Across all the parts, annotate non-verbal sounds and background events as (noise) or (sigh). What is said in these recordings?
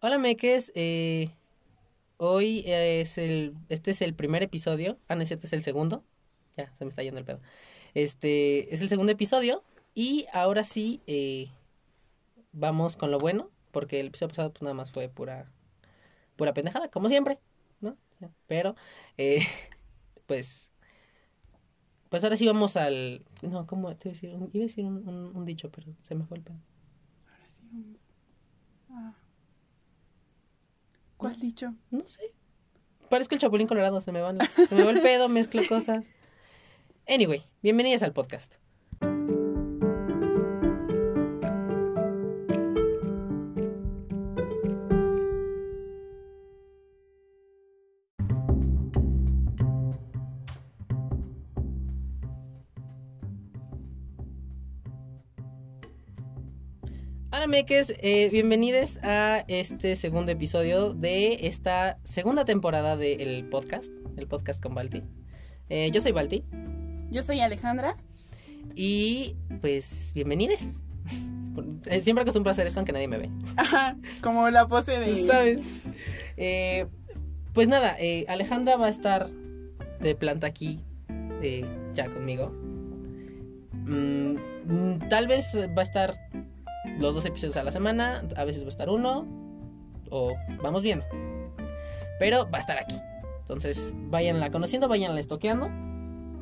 Hola Meques, eh, hoy es el, este es el primer episodio, ah no, este es el segundo, ya se me está yendo el pedo, este es el segundo episodio y ahora sí eh, vamos con lo bueno, porque el episodio pasado pues nada más fue pura, pura pendejada, como siempre, ¿no? Pero, eh, (laughs) pues, pues ahora sí vamos al, no, ¿cómo te iba a decir? Un- Iba a decir un, un- dicho, pero se me fue el pedo. Ahora sí vamos. a- ¿Cuál dicho? No sé. Parezco el chapulín colorado, se me van, se me va el pedo, mezclo cosas. Anyway, bienvenidas al podcast. Meques, eh, bienvenidos a este segundo episodio de esta segunda temporada del podcast, el podcast con Balti. Eh, yo soy Balti Yo soy Alejandra. y pues bienvenidos. Eh, Siempre acostumbro a hacer esto aunque nadie me ve. Ajá, como la pose de. ¿Sabes? Eh, pues nada, Alejandra va a estar de planta aquí ya conmigo. Mm, mm, tal vez va a estar los dos episodios a la semana, a veces va a estar uno, o vamos viendo. Pero va a estar aquí. Entonces, váyanla conociendo, váyanla estoqueando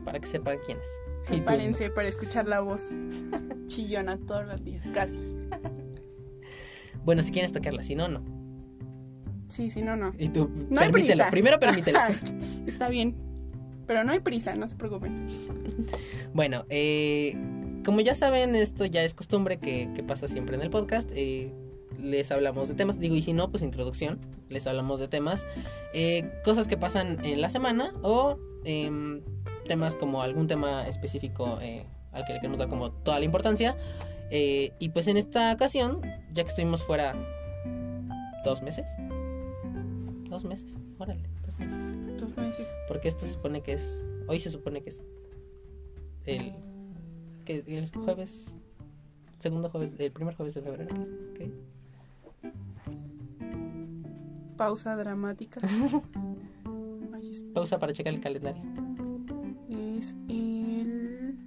para que sepan quién es. Prepárense para escuchar la voz (laughs) chillona todos los días, casi. (laughs) Bueno, si quieren estoquearla, si no, no. Sí, sí, no, no. Y tú, No hay permítelo. prisa. Primero permítelo. (laughs) Está bien. Pero no hay prisa, no se preocupen. Bueno, eh, como ya saben, esto ya es costumbre que, que pasa siempre en el podcast. eh, les hablamos de temas, digo, y si no, pues introducción. Les hablamos de temas, eh, cosas que pasan en la semana o em, temas como algún tema específico eh, al que le queremos dar como toda la importancia. y pues en esta ocasión, ya que estuvimos fuera dos meses, dos meses, órale, dos meses. Dos meses. Porque esto se supone que es. Hoy se supone que es. El. Que el jueves. Segundo jueves. El primer jueves de febrero. ¿Qué? Pausa dramática. (laughs) Ay, Pausa para checar el calendario. es el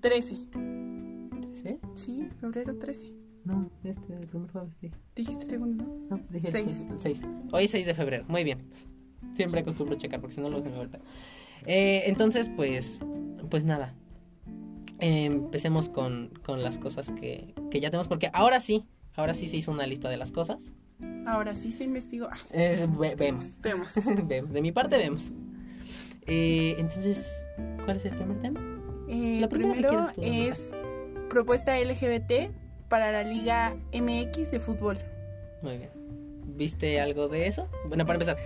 13. ¿Sí? Sí, febrero 13. No, este es el primer jueves. Sí. Dijiste segundo, ¿no? No, dije el Seis. jueves, seis. Hoy es 6 de febrero. Muy bien. Siempre acostumbro checar porque si no luego se me vuelve. Eh, entonces, pues. Pues nada. Eh, empecemos con, con las cosas que, que ya tenemos. Porque ahora sí. Ahora sí se hizo una lista de las cosas. Ahora sí se investigó. Ah, ve- vemos. (laughs) vemos. De mi parte vemos. Eh, entonces, ¿cuál es el primer tema? Eh, que primero tú, es propuesta LGBT para la Liga MX de fútbol. Muy bien. ¿Viste algo de eso? Bueno, para empezar,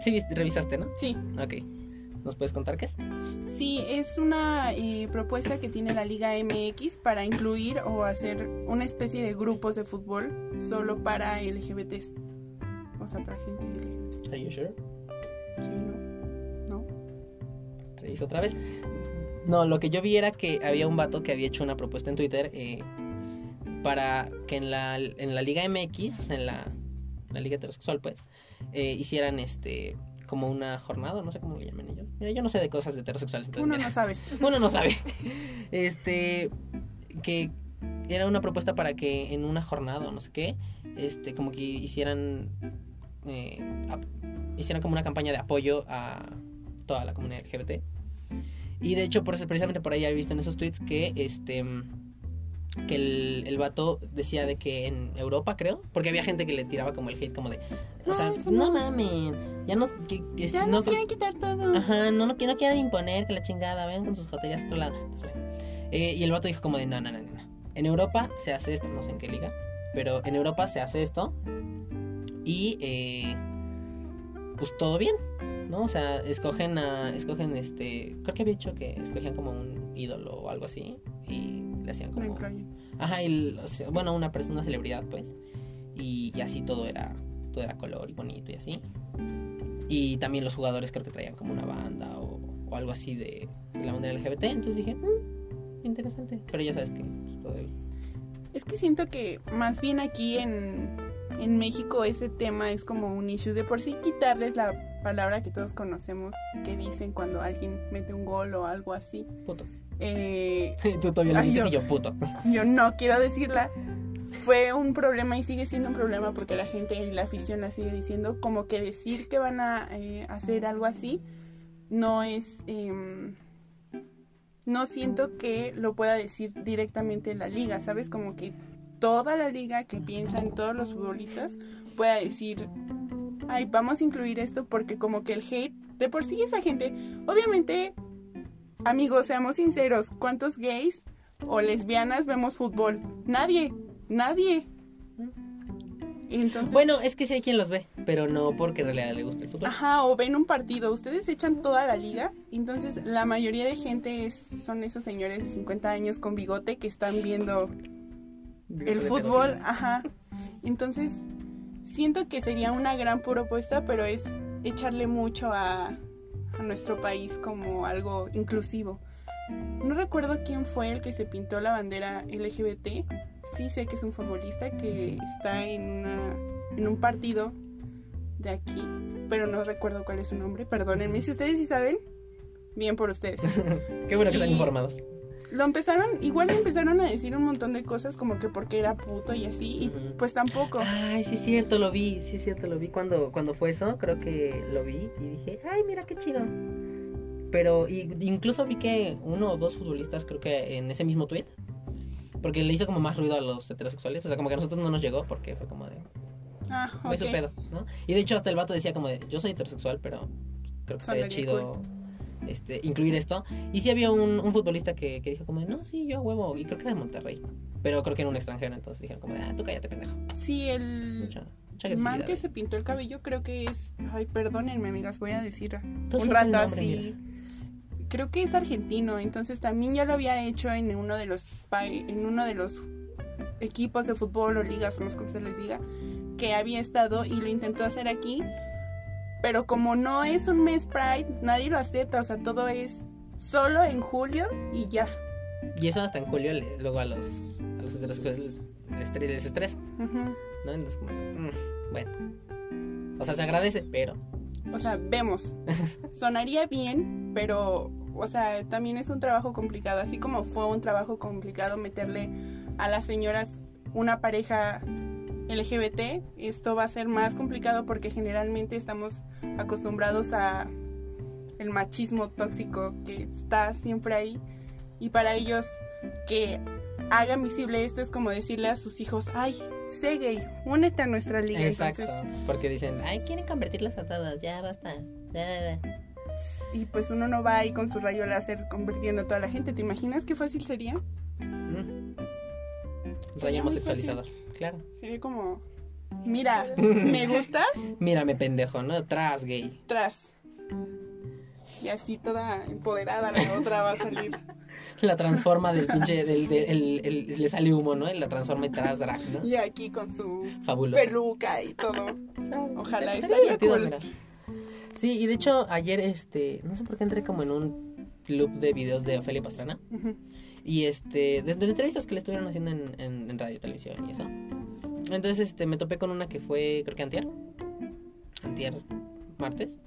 sí revisaste, ¿no? Sí, Ok. ¿Nos puedes contar qué es? sí, es una eh, propuesta que tiene la Liga MX para incluir o hacer una especie de grupos de fútbol solo para LGBTs. O sea, para gente LGBT. Are you sure? Sí, ¿no? ¿No? Revisa otra vez. No, lo que yo vi era que había un vato que había hecho una propuesta en Twitter eh, para que en la, en la Liga MX, o sea, en la, la Liga Heterosexual, pues, eh, hicieran este como una jornada, no sé cómo le llaman ellos. Mira, yo no sé de cosas de heterosexuales. entonces, Uno mira. no sabe. (laughs) Uno no sabe. Este, que era una propuesta para que en una jornada o no sé qué, este, como que hicieran, eh, hicieran como una campaña de apoyo a toda la comunidad LGBT. Y de hecho, por eso, precisamente por ahí había visto en esos tweets que, este, que el, el vato decía de que en Europa, creo, porque había gente que le tiraba como el hate, como de, o sea, No, eso no no. mames, ya nos, que- que- Ya no- nos quieren quitar todo. Ajá, no, no, no quieran imponer que la chingada, vayan con sus joterías a otro lado. Entonces, bueno. Eh, y el vato dijo como de, no, no, no, no, no. En Europa se hace esto, no sé en qué liga, pero en Europa se hace esto y eh, pues todo bien, ¿no? O sea, escogen a, escogen este, creo que había dicho que escogían como un ídolo o algo así y le hacían como... Ajá, sea, bueno, una persona, una celebridad, pues. Y, y así todo era, todo era color y bonito y así. Y también los jugadores creo que traían como una banda o, o algo así de, de la bandera LGBT. Entonces dije, "Mm, interesante. Pero ya sabes que pues, todo el- Es que siento que más bien aquí en, en México ese tema es como un issue. De por sí quitarles la palabra que todos conocemos que dicen cuando alguien mete un gol o algo así. Puto. Eh, (laughs) Tú todavía le dices yo- y yo, puto. yo no quiero decirla. Fue un problema y sigue siendo un problema porque la gente y la afición la sigue diciendo. Como que decir que van a eh, hacer algo así no es. em, no siento que lo pueda decir directamente la liga, ¿sabes? Como que toda la liga que piensa en todos los futbolistas pueda decir, ay, vamos a incluir esto porque como que el hate, de por sí esa gente, obviamente, amigos, seamos sinceros, ¿cuántos gays o lesbianas vemos fútbol? Nadie, nadie. Entonces, Bueno, es que sí hay quien los ve, pero no porque en realidad le gusta el fútbol. Ajá, o ven un partido, ustedes echan toda la liga, entonces la mayoría de gente es, son esos señores de 50 años con bigote que están viendo el fútbol, ajá. Entonces, siento que sería una gran propuesta, pero es echarle mucho a, a nuestro país como algo inclusivo. No recuerdo quién fue el que se pintó la bandera LGBT. Sí sé que es un futbolista que está en, una, en un partido de aquí, pero no recuerdo cuál es su nombre. Perdónenme, si ustedes sí saben, bien por ustedes. (laughs) Qué bueno que están informados. Lo empezaron, igual le empezaron a decir un montón de cosas como que porque era puto y así, y pues tampoco. Ay, sí es cierto, lo vi, sí es cierto, lo vi cuando, cuando fue eso, creo que lo vi y dije, ay, mira qué chido. Pero y- incluso vi que uno o dos futbolistas, creo que en ese mismo tweet, porque le hizo como más ruido a los heterosexuales, o sea, como que a nosotros no nos llegó porque fue como de, Ah, muy su pedo, ¿no? Y de hecho hasta el vato decía como de, yo soy heterosexual, pero creo que Sonaría chido este, incluir esto. Y sí había un, un futbolista que, que dijo como no, sí, yo huevo, y creo que era de Monterrey, pero creo que era un extranjero, entonces dijeron como ah, tú cállate, pendejo. Sí, el Mucha, mucha man que se pintó el cabello creo que es... Ay, perdónenme, amigas, voy a decir un rato así. Creo que es argentino, entonces también ya lo había hecho en uno de los en uno de los equipos de fútbol o ligas, no sé cómo se les diga, que había estado y lo intentó hacer aquí, pero como no es un mes Pride, nadie lo acepta, o sea, todo es solo en julio y ya. Y eso hasta en julio le- luego a los, a los heterosexuales les, les, estre- les estresa, Ujú. ¿no? Entonces mm, bueno. O sea, se agradece, pero... O sea, vemos. (laughs) Sonaría bien, pero, o sea, también es un trabajo complicado. Así como fue un trabajo complicado meterle a las señoras una pareja LGBT, esto va a ser más complicado porque generalmente estamos acostumbrados a el machismo tóxico que está siempre ahí. Y para ellos que hagan visible esto es como decirle a sus hijos, ay, sé gay, únete a nuestra liga. Exacto. Entonces, Porque dicen, ay, quieren convertirlas a todas, ya basta. ya, ya". Y pues uno no va ahí con su rayo láser convirtiendo a toda la gente. ¿Te imaginas qué fácil sería? Mm. Rayo homosexualizador, claro. Sería como, mira, me (laughs) gustas, Mírame, pendejo, ¿no? Tras gay. tras. Y así toda empoderada la otra va a salir. (laughs) La transforma del pinche... Del, del- el- el- le sale humo, ¿no? Y la transforma en tras drag, ¿no? Y aquí con su Fabuloso. peluca y todo. (laughs) Ojalá, Estaría divertido, cool. mira. Sí, y de hecho ayer, este, no sé por qué entré como en un loop de videos de Ofelia Pastrana. Ujú. Y este, desde entrevistas que le estuvieron haciendo en, en, en radio, televisión y eso. Entonces, este, me topé con una que fue, creo que antier. Antier, martes.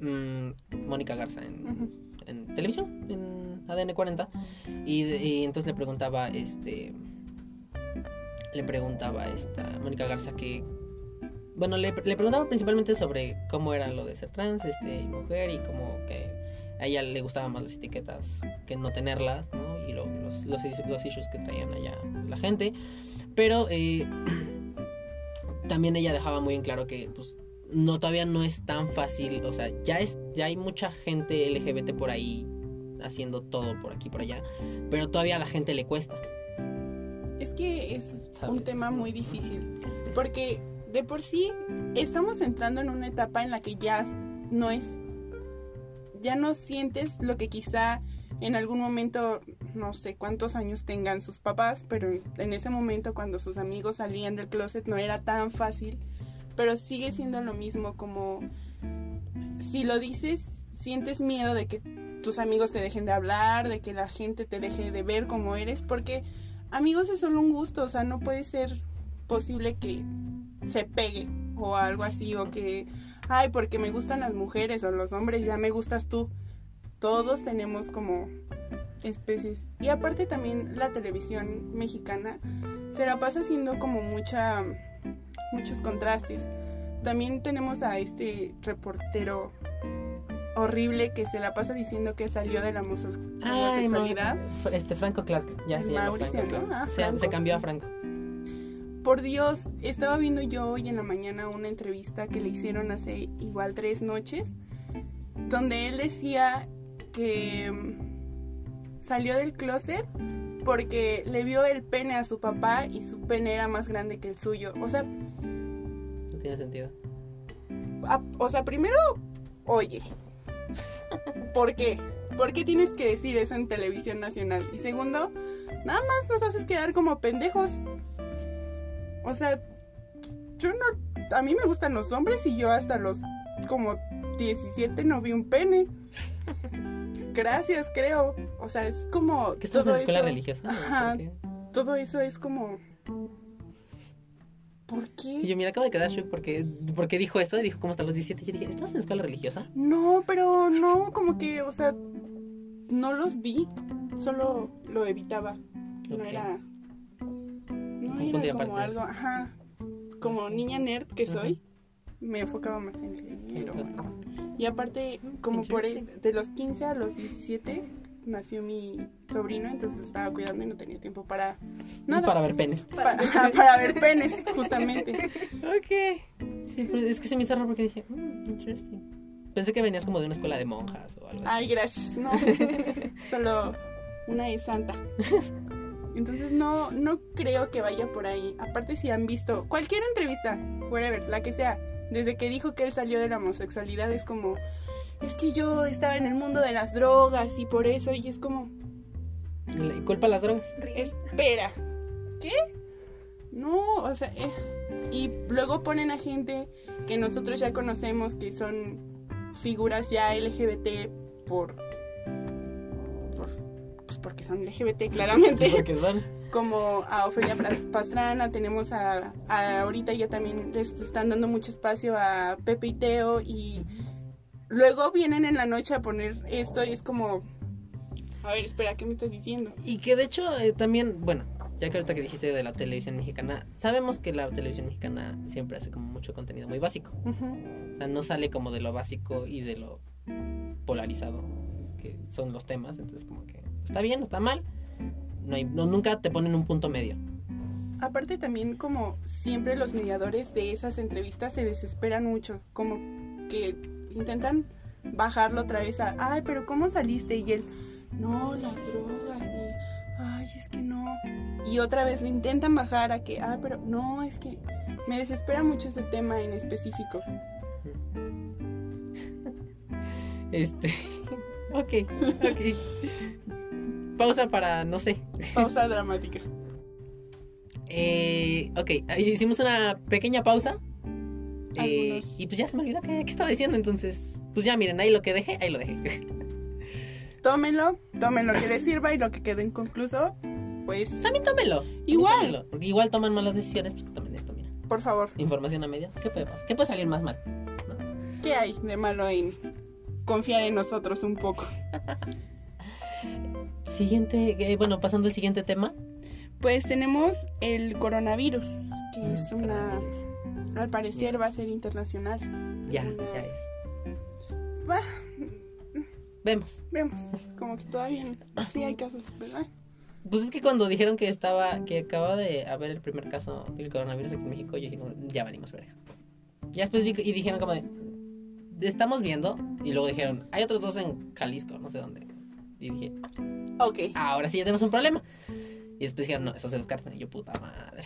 Mm, Mónica Garza en, en televisión, en ADN 40. Y, entonces le preguntaba, este, le preguntaba a esta Mónica Garza que, bueno, le, le preguntaba principalmente sobre cómo era lo de ser trans, este, y mujer y como que a ella le gustaban más las etiquetas que no tenerlas, ¿no? Y lo- los, los, los issues que traían allá la gente. Pero eh, (clears throat) también ella dejaba muy en claro que, pues, no, todavía no es tan fácil, o sea, ya, es, ya hay mucha gente LGBT por ahí haciendo todo por aquí por allá, pero todavía a la gente le cuesta. Es que es ¿sabes? un tema muy difícil. Porque de por sí estamos entrando en una etapa en la que ya no es. Ya no sientes lo que quizá en algún momento, no sé cuántos años tengan sus papás, pero en ese momento cuando sus amigos salían del closet no era tan fácil. Pero sigue siendo lo mismo como si lo dices, sientes miedo de que tus amigos te dejen de hablar, de que la gente te deje de ver como eres, porque amigos es solo un gusto, o sea, no puede ser posible que se pegue o algo así o que ay porque me gustan las mujeres o los hombres ya me gustas tú todos tenemos como especies y aparte también la televisión mexicana se la pasa haciendo como mucha muchos contrastes también tenemos a este reportero horrible que se la pasa diciendo que salió de la homo- Ay, homosexualidad. Mau- Este, Franco Clark. Ya se llama Mauricio, Franco ¿no? Ah, Se- se cambió a Franco. Por Dios, estaba viendo yo hoy en la mañana una entrevista que le hicieron hace igual tres noches, donde él decía que mm, salió del closet porque le vio el pene a su papá y su pene era más grande que el suyo. O sea, No tiene sentido. a- o sea, primero, oye, ¿por qué? ¿Por qué tienes que decir eso en televisión nacional? Y segundo, nada más nos haces quedar como pendejos. O sea, yo no, a mí me gustan los hombres y yo hasta los como 17 no vi un pene. Gracias, creo. O sea, es como ¿Qué estás en la escuela eso- religiosa? Ajá. Todo eso es como ¿Por Y qué? yo, mira, acabo de quedar shock porque, porque dijo eso. Dijo, ¿cómo hasta los 17? Yo dije, ¿estás en la escuela religiosa? No, pero no, como que, o sea, no los vi, solo lo evitaba. No era. Un punto y era aparte como algo, ajá. Como niña nerd que soy, me enfocaba más en cosas. Y aparte, como por el- de los 15 a los 17 nació mi sobrino, entonces lo estaba cuidando y no tenía tiempo para nada. Para ver penes. Pa- ajá, para ver penes, justamente. (laughs) Ok. Sí, pero es que se me hizo raro porque dije, "Mm, interesting. Pensé que venías como de una escuela de monjas o algo así. Ay, gracias. No, (laughs) solo una es santa. (laughs) Entonces no, no creo que vaya por ahí. Aparte si han visto cualquier entrevista, whatever, la que sea, desde que dijo que él salió de la homosexualidad es como, es que yo estaba en el mundo de las drogas y por eso, y es como, Le culpa las drogas. espera, ¿qué? No, o sea, eh, y luego ponen a gente que nosotros ya conocemos que son figuras ya LGBT por pues porque son LGBT claramente, (laughs) Porque son. como a Ofelia Pastrana, tenemos a, a ahorita ya también les están dando mucho espacio a Pepe y Teo y luego vienen en la noche a poner esto y es como, a ver, espera, ¿qué me estás diciendo? Y que de hecho eh, también, bueno, ya que ahorita que dijiste de la televisión mexicana, sabemos que la televisión mexicana siempre hace como mucho contenido muy básico. O sea, no sale como de lo básico y de lo polarizado que son los temas. Entonces, como que está bien, está mal. No hay, no, nunca te ponen un punto medio. Aparte también como siempre los mediadores de esas entrevistas se desesperan mucho, como que intentan bajarlo otra vez a, ay, pero ¿cómo saliste? Y él, no, las drogas y, ay, es que no. Y otra vez lo intentan bajar a que, ah, pero no, es que me desespera mucho ese tema en específico. (laughs) Este. (laughs) ok, ok. Pausa para, no sé. Pausa dramática. Eh, ok, hicimos una pequeña pausa. Eh, y pues ya se me olvidó qué estaba diciendo. Entonces, pues ya miren, ahí lo que dejé, ahí lo dejé. (laughs) Tómenlo, tomen lo que les sirva y lo que quede inconcluso, pues, También tómenlo. también Igual. tómenlo, porque igual toman malas decisiones, pues que tomen esto, mira. por favor, Información a medias. ¿Qué puede pasar? ¿Qué puede salir más mal? ¿qué hay de malo en confiar en nosotros un poco? (laughs) Siguiente, eh, bueno, pasando al siguiente tema. Pues tenemos el coronavirus, que es Mm, una, coronavirus. al parecer va a ser internacional. Ya, Una- ya es. Va, Vemos. vemos, como que todavía sí hay casos, ¿verdad? Pues es que cuando dijeron que estaba, que acaba de haber el primer caso del coronavirus aquí en México, yo dije, ya valimos verga. Ya después vi y dijeron como de, estamos viendo, y luego dijeron, hay otros dos en Jalisco, no sé dónde. Y dije, Ok, ahora sí ya tenemos un problema. Y después dijeron, no, eso se descarta. Y yo, puta madre.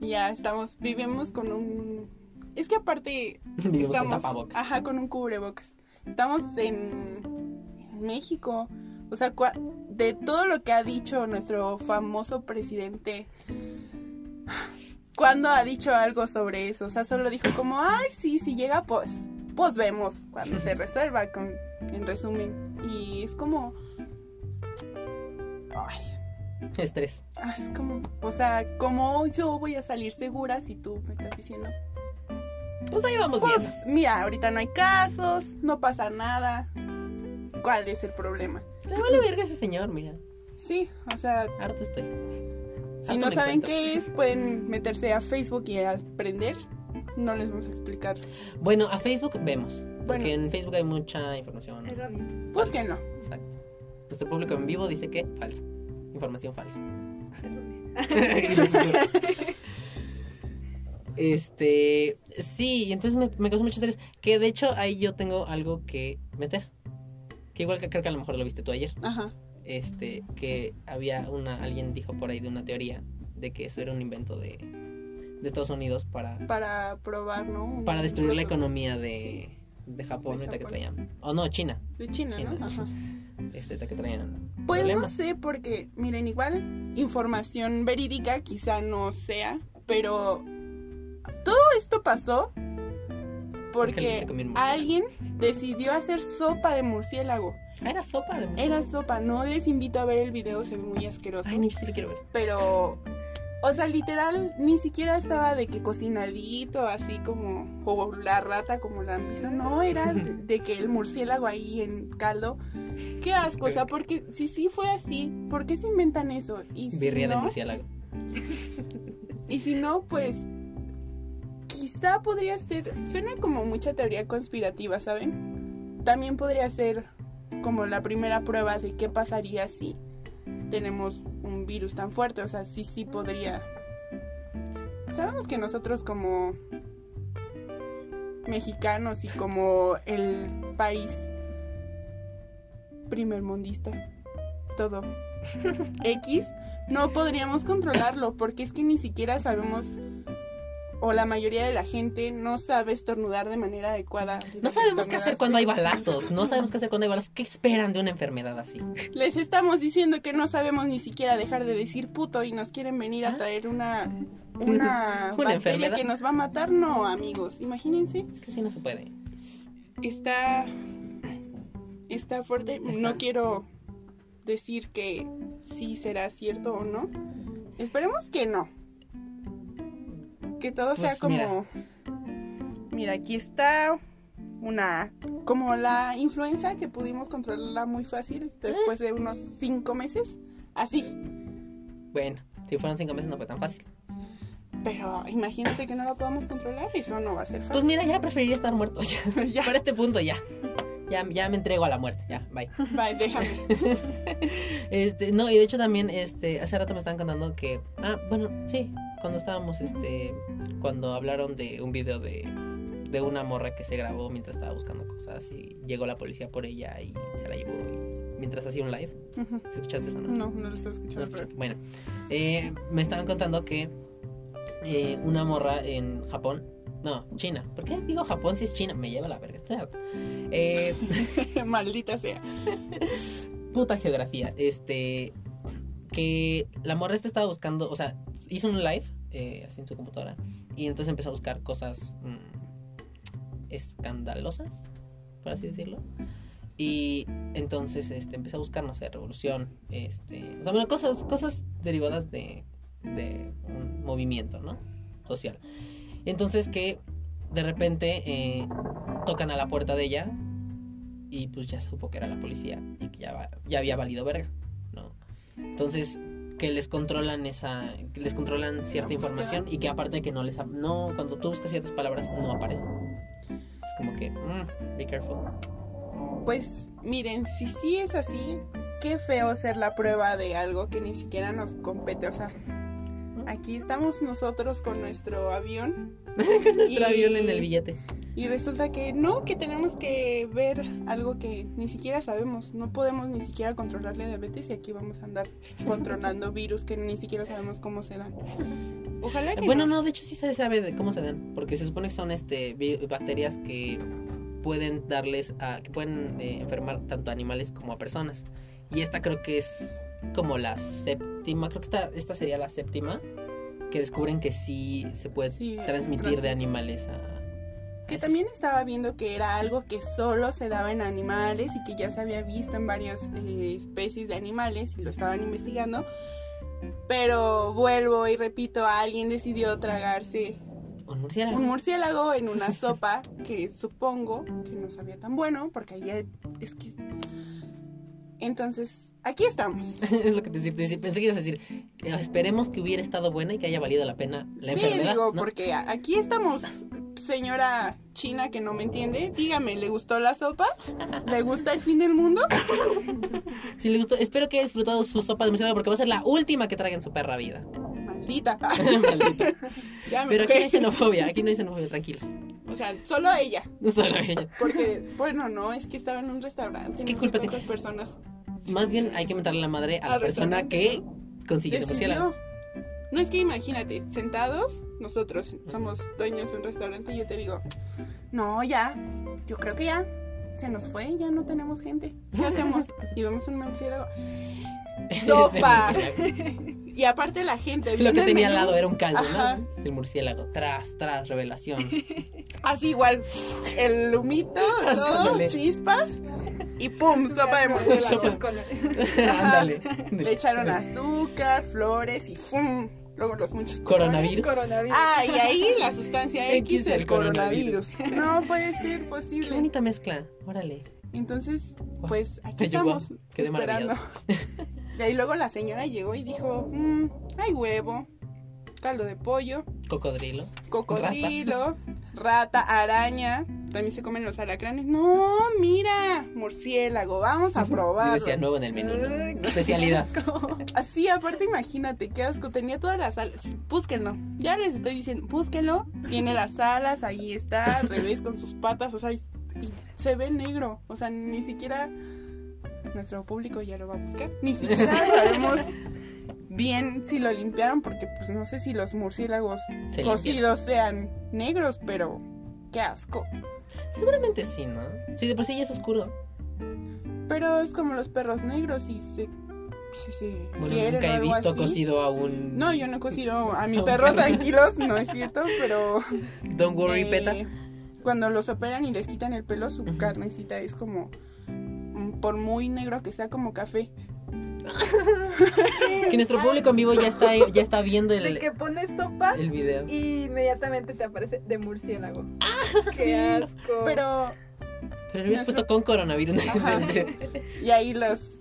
ya estamos, vivimos con un... Es que aparte (laughs) Vivimos con estamos, tapabocas. ajá, con un cubrebocas. Estamos en, en México, o sea, cua- de todo lo que ha dicho nuestro famoso presidente, ¿cuándo ha dicho algo sobre eso? O sea, solo dijo como, ay, sí, si llega, pues, pues vemos cuando se resuelva, con, en resumen. Y es como, ay, Estrés. Ah, Es como, o sea, ¿cómo yo voy a salir segura si tú me estás diciendo? Pues ahí vamos viendo. Pues mira, ahorita no hay casos, no pasa nada. ¿Cuál es el problema? Le vale verga ese señor, mira. Sí, o sea, Harto estoy. si Harto no saben encuentro. qué es, pueden meterse a Facebook y aprender. No les vamos a explicar. Bueno, a Facebook vemos. Porque Bueno. en Facebook hay mucha información. Erróneo. Búsquenlo. Exacto. Nuestro público en vivo dice que falsa. Información falsa. (laughs) Este. Sí, y entonces me, me causó mucho estrés. Que de hecho ahí yo tengo algo que meter. Que igual que creo que a lo mejor lo viste tú ayer. Ajá. Este, que había una. Alguien dijo por ahí de una teoría de que eso era un invento de, de Estados Unidos para, Para probar, ¿no? Para destruir la economía de, de Japón, ahorita que traían. O no, China. De China, China. ¿no? Ajá. Este, que traían. Pues no problemas. sé, porque, miren, igual información verídica quizá no sea, pero todo esto pasó Porque alguien murciélago. decidió hacer sopa de murciélago. Era sopa de Era sopa, no les invito a ver el video, se ve muy asqueroso. Ay, ni sí lo quiero ver. Pero, o sea, literal, ni siquiera estaba de que cocinadito, así como, o la rata como la han visto. No, era (laughs) de, de que el murciélago ahí en caldo. Qué asco, o sea, porque si sí fue así, ¿por qué se inventan eso? Y si Birria de no, murciélago. (laughs) y si no, pues, quizá podría ser, suena como mucha teoría conspirativa, ¿saben? También podría ser como la primera prueba de qué pasaría si tenemos un virus tan fuerte, o sea, sí, sí podría. Sabemos que nosotros como mexicanos y como el país primermundista, todo (laughs) X, no podríamos controlarlo porque es que ni siquiera sabemos o la mayoría de la gente no sabe estornudar de manera adecuada. No sabemos qué hacer cuando hay balazos. No sabemos qué hacer cuando hay balazos. ¿Qué esperan de una enfermedad así? Les estamos diciendo que no sabemos ni siquiera dejar de decir puto y nos quieren venir a Ah. traer una (laughs) una, Una bacteria enfermedad. que nos va a matar. No, amigos, imagínense. Es que así no se puede. Está está fuerte. Está. No quiero decir que sí será cierto o no. Esperemos que no. Que todo Pues, sea como mira. aquí está una como la influenza que pudimos controlarla muy fácil después de unos cinco meses. Así. Bueno, si fueron cinco meses no fue tan fácil. Pero imagínate que no la podamos controlar, eso no va a ser Pues fácil. mira, ya preferiría estar muerto. Ya. (laughs) ya, Para este punto ya. Ya, ya me entrego a la muerte. Ya, bye. bye, déjame. (laughs) Este, no, y de hecho también, este, hace rato me estaban contando que, ah, bueno, sí, cuando estábamos, este, cuando hablaron de un video de, de una morra que se grabó mientras estaba buscando cosas y llegó la policía por ella y se la llevó y- mientras hacía un live. Ujú. ¿Sí ¿Escuchaste eso, no? No, no lo No escuchando. pero-. Bueno, eh, me estaban contando que eh, una morra en Japón, no, China, ¿por qué digo Japón si es China? Me lleva la verga, estoy harto. Eh, (laughs) Maldita sea. puta geografía. Este. Que la morra esta estaba buscando. O sea, hizo un live. eh, así en su computadora. Y entonces empezó a buscar cosas. mm, escandalosas. Por así decirlo. Y entonces este, empezó a buscar, no sé, revolución. Este. O sea, bueno, cosas, cosas derivadas de. De un movimiento, ¿no? Social. Entonces que. De repente. eh, tocan a la puerta de ella y pues ya supo que era la policía y que ya, ya había valido verga, ¿no? Entonces, que les controlan esa, que les controlan cierta información y que aparte de que no les, no, cuando tú buscas ciertas palabras no aparecen. Es como que, mm, be careful. Pues miren, si sí es así, qué feo ser la prueba de algo que ni siquiera nos compete. O sea, aquí estamos nosotros con nuestro avión (laughs) Con nuestro Y- avión en el billete. Y resulta que no, que tenemos que ver algo que ni siquiera sabemos. No podemos ni siquiera controlar la diabetes y aquí vamos a andar controlando virus que ni siquiera sabemos cómo se dan. Ojalá que Bueno, no, de hecho sí se sabe de cómo se dan, porque se supone que son este bacterias que pueden darles a que pueden eh, enfermar tanto a animales como a personas. Y esta creo que es como la séptima, creo que esta, esta sería la séptima que descubren que sí se puede Sí, transmitir de animales a Que también estaba viendo que era algo que solo se daba en animales y que ya se había visto en varias eh, especies de animales y lo estaban investigando. Pero vuelvo y repito, alguien decidió tragarse Un murciélago. un murciélago en una (laughs) sopa que supongo que no sabía tan bueno, porque ayer es que... Entonces, aquí estamos. (laughs) es lo que te decía. Pensé que ibas a decir, eh, esperemos que hubiera estado buena y que haya valido la pena la sí, enfermedad. digo, ¿no? porque aquí estamos, señora china que no me entiende. Dígame, ¿le gustó la sopa? ¿Le gusta el fin del mundo? Si le gustó, espero que haya disfrutado su sopa de murciélago porque va a ser la última que traiga en su perra vida. Maldita. (laughs) Maldita. ya Pero aquí no hay xenofobia, aquí no hay xenofobia, tranquilos. O sea, solo ella. Solo ella. Porque, bueno, no, es que estaba en un restaurante. ¿Qué no culpa tiene? personas Más bien hay que mentarle la madre a la persona que consigue su murciélago. No es que imagínate, sentados, nosotros somos dueños de un restaurante y yo te digo, no, ya, yo creo que ya, se nos fue, ya no tenemos gente. ¿Qué (laughs) hacemos? Y vemos un murciélago. (laughs) ¡Sopa! Y aparte la gente. Lo que tenía al lado era un caldo, Ajá. ¿no? El murciélago. Tras, tras, revelación. (laughs) Así igual, el humito, todo, chispas y pum, sopa de murciélago. Ándale. Le echaron azúcar, flores y ¡fum! Luego los muchos Coronavirus. Coronavirus. Ah, y ahí la sustancia (laughs) X X del coronavirus. coronavirus. No puede ser Qué posible. bonita mezcla. Órale. Entonces, pues aquí estamos quedé esperando. (laughs) Y ahí luego la señora llegó y dijo, "Mm, hay huevo, caldo de pollo, Cocodrilo. cocodrilo, rata, araña. También se comen los alacranes. No, mira, murciélago, vamos a Y probarlo. decía nuevo en el menú. Especialidad. Así, aparte, imagínate, qué asco. Tenía todas las alas. Búsquenlo. Ya les estoy diciendo, búsquenlo. Tiene las alas, ahí está, al revés con sus patas. O sea, y se ve negro. O sea, ni siquiera nuestro público ya lo va a buscar. Ni siquiera sabemos bien si lo limpiaron, porque pues no sé si los murciélagos Se cocidos sean negros, pero qué asco. Seguramente sí, ¿no? Sí, de por sí ya es oscuro. Pero es como los perros negros y se. Si se Bueno, quieren o nunca he algo visto así. cocido a un. No, yo no he cocido a mi (laughs) A perro perro. tranquilos, no es cierto, pero (laughs) Don't worry, eh, peta. cuando los operan y les quitan el pelo, su carnecita es como mm, por muy negro que sea como café. (laughs) Que nuestro público en vivo ya está, ya está viendo De el, que pones sopa el video. y inmediatamente te aparece de murciélago. Qué sí, asco. Pero Pero lo hubieras puesto con coronavirus. (laughs) Y ahí los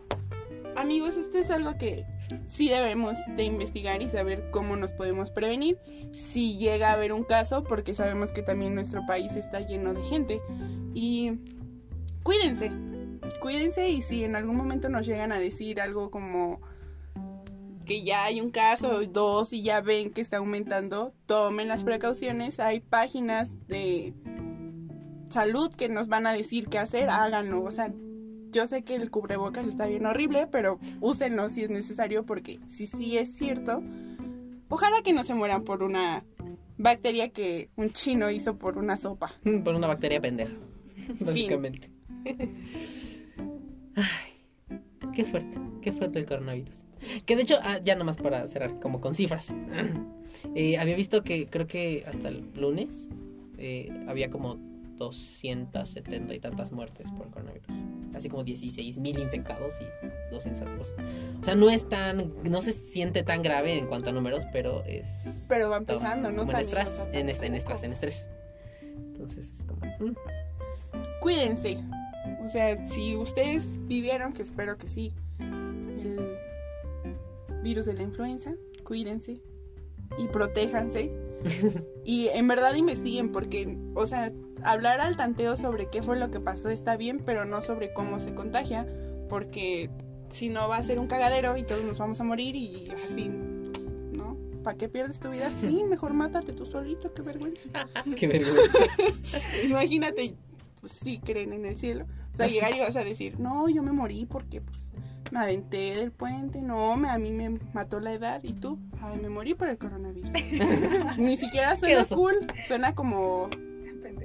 amigos, esto es algo que sí debemos de investigar y saber cómo nos podemos prevenir si llega a haber un caso, porque sabemos que también nuestro país está lleno de gente. Y cuídense, cuídense y si en algún momento nos llegan a decir algo como que ya hay un caso, dos y ya ven que está aumentando, tomen las precauciones. Hay páginas de salud que nos van a decir qué hacer, háganlo. O sea, yo sé que el cubrebocas está bien horrible, pero úsenlo si es necesario porque si sí es cierto, ojalá que no se mueran por una bacteria que un chino hizo por una sopa. (laughs) Por una bacteria pendeja. Básicamente. (laughs) Ay, qué fuerte, qué fuerte el coronavirus. Que de hecho, ah, ya nomás para cerrar, como con cifras. (clears throat) Eh, había visto que creo que hasta el lunes eh, había como 270 y tantas muertes por coronavirus. Así como 16 mil infectados y 200. O sea, no es tan, no se siente tan grave en cuanto a números, pero es... Pero va empezando, ¿no? Como en estrés, en, estrés, en estrés. Entonces es como... mm. Cuídense. O sea, si ustedes vivieron, que espero que sí, el virus de la influenza, cuídense y protéjanse. (laughs) Y en verdad investiguen porque, o sea, hablar al tanteo sobre qué fue lo que pasó está bien, pero no sobre cómo se contagia, porque si no va a ser un cagadero y todos nos vamos a morir y así, ¿no? ¿Para qué pierdes tu vida? Sí, (laughs) mejor mátate tú solito, qué vergüenza. Qué vergüenza. (laughs) Imagínate, pues, sí creen en el cielo. O sea, llegar y vas a decir, no, yo me morí porque pues, me aventé del puente, no, me, a mí me mató la edad y tú, ay, me morí por el coronavirus. (laughs) Ni siquiera suena cool, suena como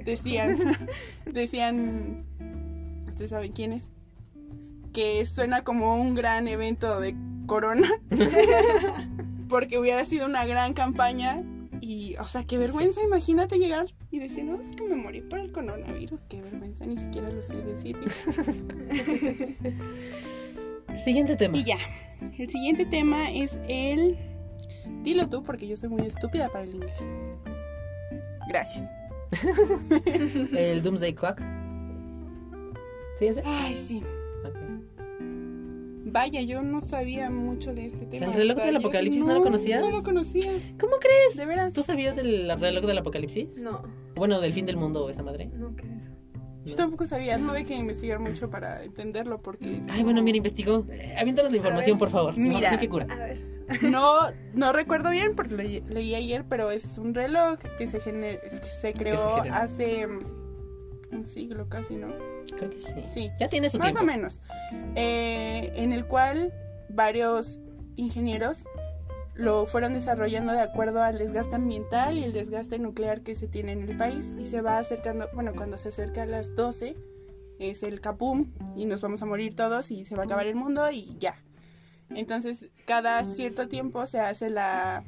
decían, (laughs) decían, ustedes saben quién es, que suena como un gran evento de corona, (laughs) porque hubiera sido una gran campaña y, o sea, qué vergüenza, imagínate llegar y decir, no, es que me morí por el coronavirus, qué vergüenza, ni siquiera lo sé decir. (laughs) Siguiente tema. Y ya. El siguiente tema es el. Dilo tú, porque yo soy muy estúpida para el inglés. Gracias. (laughs) El Doomsday Clock. ¿Sí ese? Ay, sí. Vaya, yo no sabía mucho de este tema. ¿El reloj del apocalipsis no lo conocías? No lo conocía. ¿Cómo crees? De veras. ¿Tú sabías el reloj del apocalipsis? No, Bueno, del fin del mundo, esa madre. no, ¿qué es eso? Yo tampoco sabía. Tuve que investigar mucho para entenderlo porque. Ay, bueno, mira, investigó. Eh, Aviéntanos la información, por favor. Mira. Información que cura. A ver. (laughs) No, no recuerdo bien porque lo leí, leí ayer, pero es un reloj que se, gener- que se creó hace un siglo casi, ¿no? Creo que sí. Sí. Ya tiene su Más tiempo. o menos. Eh, en el cual varios ingenieros lo fueron desarrollando de acuerdo al desgaste ambiental y el desgaste nuclear que se tiene en el país y se va acercando, bueno, cuando se acerca a las 12 es el capum y nos vamos a morir todos y se va a acabar el mundo y ya. Entonces, cada cierto tiempo se hace la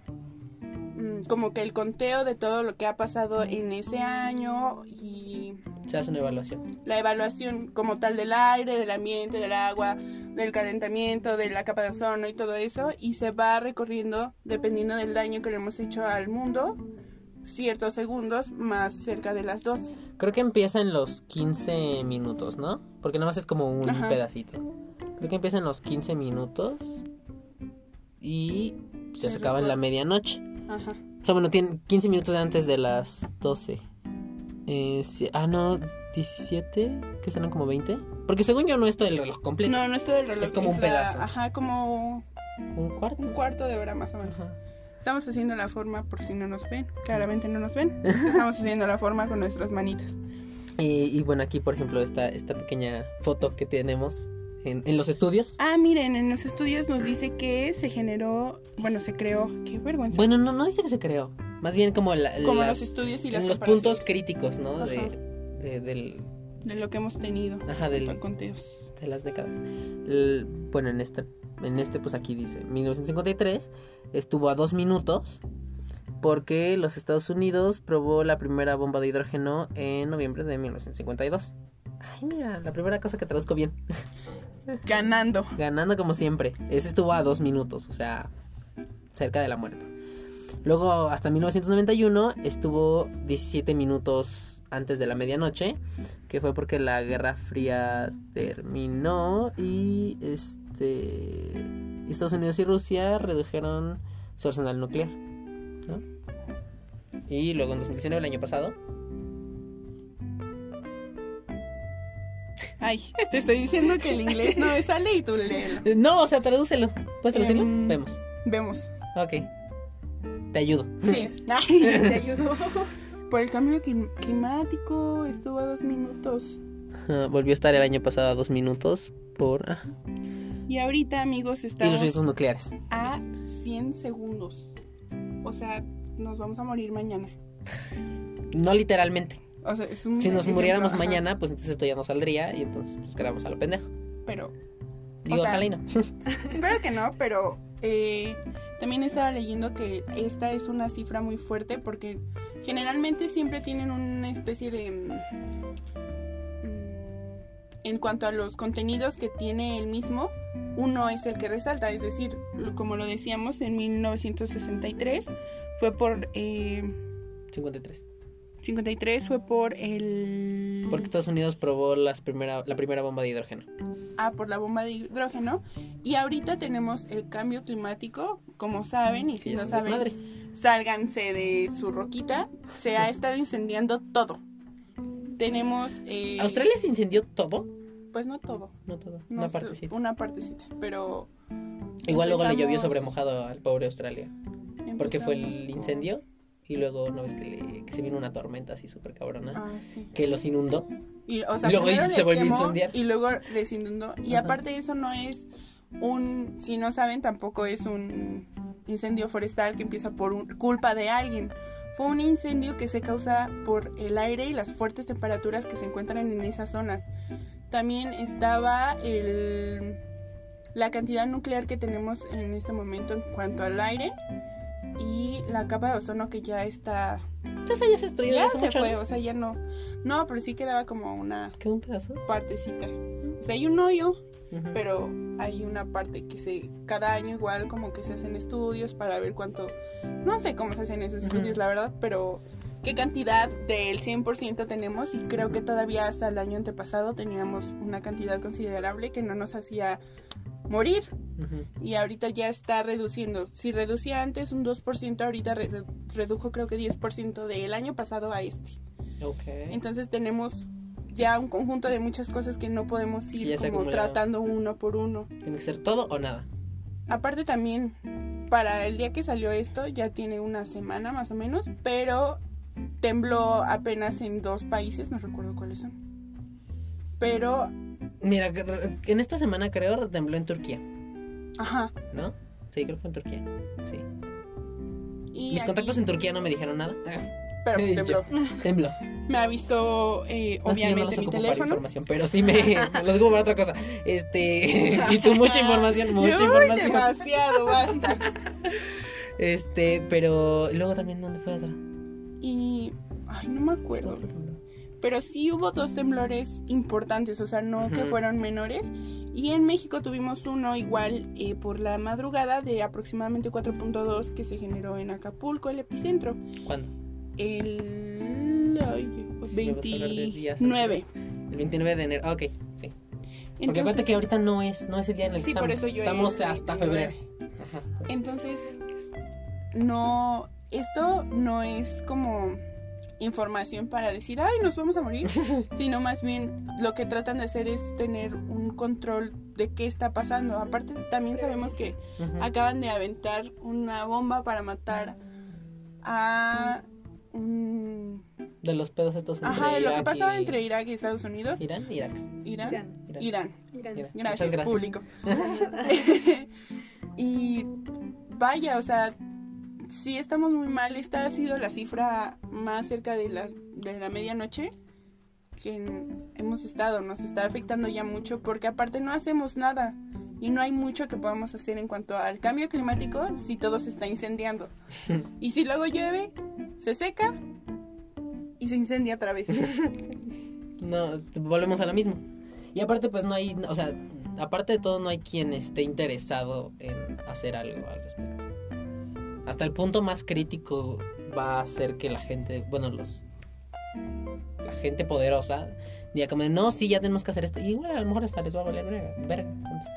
como que el conteo de todo lo que ha pasado en ese año y Se hace una evaluación. la evaluación como tal del aire, del ambiente, del agua, del calentamiento, de la capa de ozono y todo eso, y se va recorriendo dependiendo del daño que le hemos hecho al mundo, ciertos segundos más cerca de las 12. Creo que empieza en los 15 minutos, ¿no? Porque nada más es como un Ajá. pedacito. Creo que empieza en los 15 minutos y se Sí, acaba en la medianoche. Ajá. O sea, bueno, tiene 15 minutos antes de las 12. Eh, sí- ah, no, 17, que serán como 20. Porque según yo no es todo el reloj completo. No, no es todo el reloj. Es como un la- pedazo. ajá, como Un cuarto. un cuarto de hora más o menos. Ajá. Estamos haciendo la forma por si no nos ven. Claramente no nos ven. (laughs) Estamos haciendo la forma con nuestras manitas. Eh, y bueno, aquí por ejemplo esta, esta pequeña foto que tenemos en, en los estudios. Ah, miren, en los estudios nos dice que se generó, bueno, se creó, qué vergüenza. Bueno, no, no dice que se creó. Más bien como, la, como las- los estudios y las los puntos críticos, ¿no? De, de- del, de lo que hemos tenido. ajá, del, Con conteos. de las décadas. El- bueno, en este, en este, pues aquí dice, 1953 estuvo a dos minutos porque los Estados Unidos probó la primera bomba de hidrógeno en noviembre de 1952. Ay, mira, la primera cosa que traduzco bien. (laughs) Ganando. Ganando como siempre. Ese estuvo a dos minutos, o sea, cerca de la muerte. Luego, hasta 1991, estuvo 17 minutos antes de la medianoche, que fue porque la Guerra Fría terminó y este Estados Unidos y Rusia redujeron su arsenal nuclear. ¿no? Y luego en 2019, el año pasado, Ay, te estoy diciendo que el inglés no me sale y tú léelo. Eh, No, o sea, tradúcelo. ¿Puedes traducirlo? Em, Vemos. Vemos. Ok. Te ayudo. Sí. (laughs) Te ayudó. Por el cambio clim- climático estuvo a dos minutos. Ah, volvió a estar el año pasado a dos minutos por ajá. Y ahorita, amigos, y los estamos riesgos nucleares. a 100 segundos. O sea, nos vamos a morir mañana. No literalmente. O sea, es un Si nos ejemplo, muriéramos ajá, mañana, pues entonces esto ya no saldría y entonces pues quedamos a lo pendejo. Pero Digo, O sea, ojalá y no. (laughs) Espero que no, pero eh, también estaba leyendo que esta es una cifra muy fuerte porque generalmente siempre tienen una especie de... mm, mm, en cuanto a los contenidos que tiene el mismo, uno es el que resalta, es decir, como lo decíamos en 1963, fue por... eh, 53. 53 fue por el... Porque Estados Unidos probó las primera, la primera bomba de hidrógeno. Ah, por la bomba de hidrógeno. Y ahorita tenemos el cambio climático, como saben, y si Sí, no saben, desmadre. sálganse de su roquita. Se ha estado incendiando todo. Tenemos... eh, ¿Australia se incendió todo? Pues no todo. No todo. no una partecita. Una partecita, pero... Igual luego le llovió sobre mojado al pobre Australia. Porque fue el incendio y luego no ves que, le- que se vino una tormenta así súper cabrona Ah, sí. que los inundó. Y, o sea, Luego (laughs) se les volvió a incendiar. Y luego les inundó. Y Ajá. aparte eso no es un... Si no saben, tampoco es un incendio forestal que empieza por un- culpa de alguien. Fue un incendio que se causa por el aire y las fuertes temperaturas que se encuentran en esas zonas. También estaba el, la cantidad nuclear que tenemos en este momento en cuanto al aire y la capa de ozono que ya está Entonces ya se destruyó ya hace se mucho. fue, o sea, ya no. No, pero sí quedaba como una Quedó un pedazo. partecita. O sea, hay un hoyo, pero hay una parte que se cada año igual como que se hacen estudios para ver cuánto no sé cómo se hacen esos estudios la verdad pero qué cantidad del 100% tenemos y creo que todavía hasta el año antepasado teníamos una cantidad considerable que no nos hacía morir y ahorita ya está reduciendo. Si reducía antes un 2%, ahorita re- re- redujo creo que 10% del año pasado a este. Ok. Entonces tenemos ya un conjunto de muchas cosas que no podemos ir como tratando uno por uno. Tiene que ser todo o nada. Aparte también, para el día que salió esto, ya tiene una semana más o menos, pero tembló apenas en dos países, no recuerdo cuáles son. Pero, Mira, en esta semana creo tembló en Turquía, ajá. ¿no? Sí, creo que fue en Turquía. Sí. Y Mis aquí- contactos en Turquía no me dijeron nada. Pero Eh, tembló. Tembló. Me avisó, eh, No, que yo no obviamente, los mi ocupo para teléfono. información, pero sí me, me los ocupo para otra cosa. Este, (laughs) y tú mucha información, mucha Uy, información. demasiado, basta. Este, pero luego también dónde fue otra? Y, ay, no me acuerdo. Pero sí hubo dos temblores importantes, o sea, no que fueron menores. Y en México tuvimos uno igual eh, por la madrugada de aproximadamente 4.2 que se generó en Acapulco, el epicentro. ¿Cuándo? El ay, hablar de días 29. El 29 de enero. Ok, sí. Porque Entonces- acuérdate que ahorita no es, no es el día en el que Sí, estamos. por eso yo estamos es hasta 29. febrero. Ajá. Entonces, no, esto no es como información para decir, ay, nos vamos a morir, (laughs) sino más bien lo que tratan de hacer es tener un control de qué está pasando. Aparte, también sabemos que acaban de aventar una bomba para matar a un... De los pedos estos entre Ajá, de lo que y- entre Irak y Estados Unidos. Irán, Irak. Irán. Irán. Irán. Irán. Irán. Irán. Gracias, Muchas gracias. público. (laughs) (laughs) y vaya, o sea, sí estamos muy mal. Esta ha sido la cifra más cerca de la, de la medianoche que hemos estado. Nos está afectando ya mucho porque aparte no hacemos nada. Y no hay mucho que podamos hacer en cuanto al cambio climático si todo se está incendiando. (laughs) Y si luego llueve, se seca y se incendia otra vez. (laughs) No, volvemos a lo mismo. Y aparte, pues no hay, o sea, aparte de todo, no hay quien esté interesado en hacer algo al respecto. Hasta el punto más crítico va a ser que la gente, bueno, los. La gente poderosa diga como, no, sí, ya tenemos que hacer esto. Y igual a lo mejor hasta les va a valer verga. verga, entonces.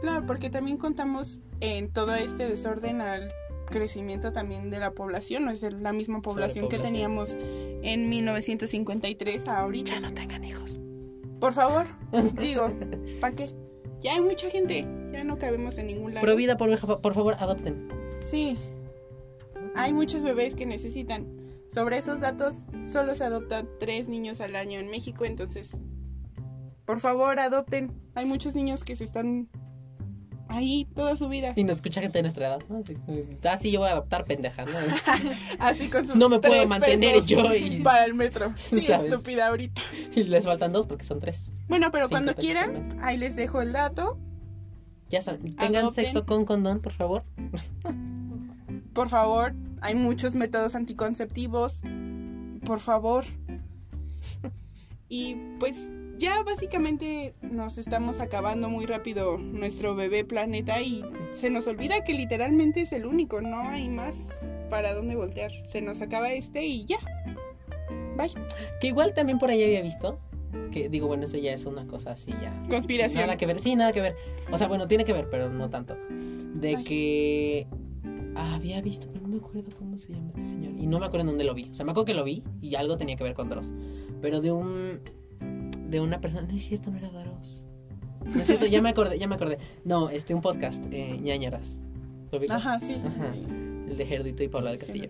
Claro, porque también contamos en todo este desorden al crecimiento también de la población, no es de la misma población que teníamos en 1953 a ahorita. Ya no tengan hijos. Por favor, (laughs) digo, ¿para qué? Ya hay mucha gente, ya no cabemos en ningún lado. Pro vida, por, por favor, adopten. Sí, hay muchos bebés que necesitan. Sobre esos datos, solo se adoptan tres niños al año en México, entonces, por favor, adopten. Hay muchos niños que se están ahí toda su vida. Y nos escucha gente de nuestra edad, ¿no? Así, ah, sí, yo voy a adoptar pendeja, ¿no? (laughs) Así con sus No me puedo mantener yo y- (laughs) para el metro. (laughs) Sí, ¿Sabes? estúpida ahorita. Y les faltan dos porque son tres. Bueno, pero Cinco cuando quieran, ahí les dejo el dato. Ya saben, tengan Adopten. sexo con condón, por favor. Por favor, hay muchos métodos anticonceptivos. Por favor. Y pues ya básicamente nos estamos acabando muy rápido nuestro bebé planeta y se nos olvida que literalmente es el único, no hay más para dónde voltear. Se nos acaba este y ya. Bye. Que igual también por ahí había visto. Que digo, bueno, eso ya es una cosa así ya. Conspiración. Nada que ver, sí, nada que ver. O sea, bueno, tiene que ver, pero no tanto. De Ay. que había visto, pero no me acuerdo cómo se llama este señor. Y no me acuerdo en dónde lo vi. O sea, me acuerdo que lo vi y algo tenía que ver con Dross. Pero de un. De una persona. No es cierto, no era Dross. No es cierto, ya me acordé, ya me acordé. No, este, un podcast, eh, ñañaras. ¿Lo ubicas? Ajá, sí. Ajá. el de Gerdito y Paula del Castillo.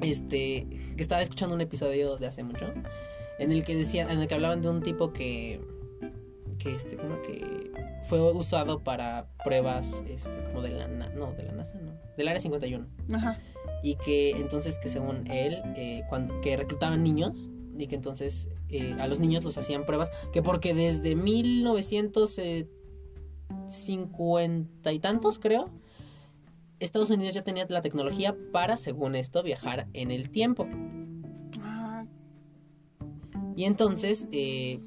Este, que estaba escuchando un episodio de hace mucho en el que decía, en el que hablaban de un tipo que que este, como que fue usado para pruebas este como de la no, de la NASA, no, del área 51 Ajá. y que entonces que según él eh, cuando, que reclutaban niños y que entonces eh, a los niños los hacían pruebas que porque desde 1950 y tantos creo Estados Unidos ya tenía la tecnología para según esto viajar en el tiempo. Ah, y entonces eh,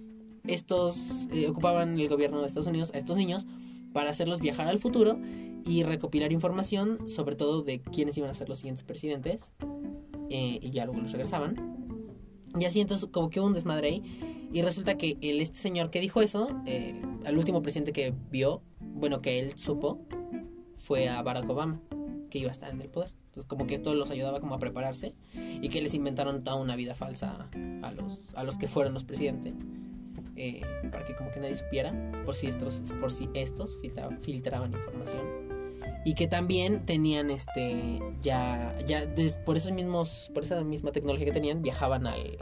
estos eh, ocupaban el gobierno de Estados Unidos a estos niños para hacerlos viajar al futuro y recopilar información sobre todo de quiénes iban a ser los siguientes presidentes eh, y ya luego los regresaban. Y así entonces como que hubo un desmadre ahí y resulta que el, este señor que dijo eso, eh, al último presidente que vio, bueno, que él supo, fue a Barack Obama, que iba a estar en el poder. Entonces como que esto los ayudaba como a prepararse y que les inventaron toda una vida falsa a los, a los que fueron los presidentes. Eh, para que como que nadie supiera por si estos, por si estos filtra- filtraban información. Y que también tenían este ya, ya des- por esos mismos, por esa misma tecnología que tenían, viajaban al